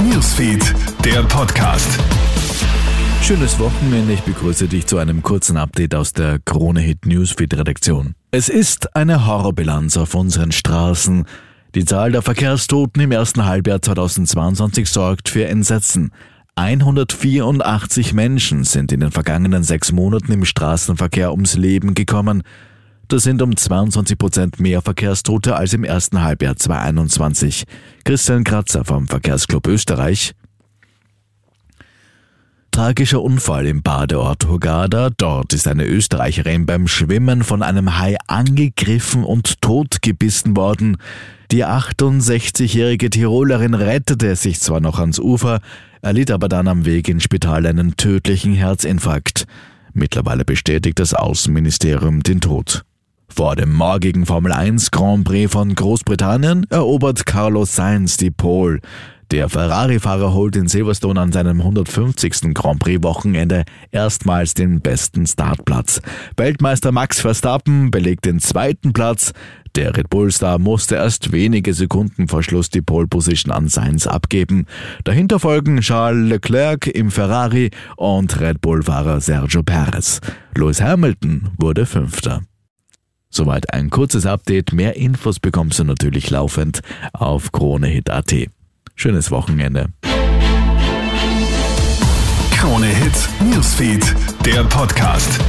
Newsfeed, der Podcast. Schönes Wochenende. Ich begrüße dich zu einem kurzen Update aus der Krone Hit Newsfeed Redaktion. Es ist eine Horrorbilanz auf unseren Straßen. Die Zahl der Verkehrstoten im ersten Halbjahr 2022 sorgt für Entsetzen. 184 Menschen sind in den vergangenen sechs Monaten im Straßenverkehr ums Leben gekommen. Das sind um 22 Prozent mehr Verkehrstote als im ersten Halbjahr 2021. Christian Kratzer vom Verkehrsclub Österreich. Tragischer Unfall im Badeort Hurghada. Dort ist eine Österreicherin beim Schwimmen von einem Hai angegriffen und totgebissen worden. Die 68-jährige Tirolerin rettete sich zwar noch ans Ufer, erlitt aber dann am Weg ins Spital einen tödlichen Herzinfarkt. Mittlerweile bestätigt das Außenministerium den Tod. Vor dem morgigen Formel 1 Grand Prix von Großbritannien erobert Carlos Sainz die Pole. Der Ferrari-Fahrer holt in Silverstone an seinem 150. Grand Prix-Wochenende erstmals den besten Startplatz. Weltmeister Max Verstappen belegt den zweiten Platz. Der Red Bull-Star musste erst wenige Sekunden vor Schluss die Pole-Position an Sainz abgeben. Dahinter folgen Charles Leclerc im Ferrari und Red Bull-Fahrer Sergio Perez. Lewis Hamilton wurde Fünfter. Soweit ein kurzes Update. Mehr Infos bekommst du natürlich laufend auf KroneHit.at. Schönes Wochenende. Krone Hit Newsfeed, der Podcast.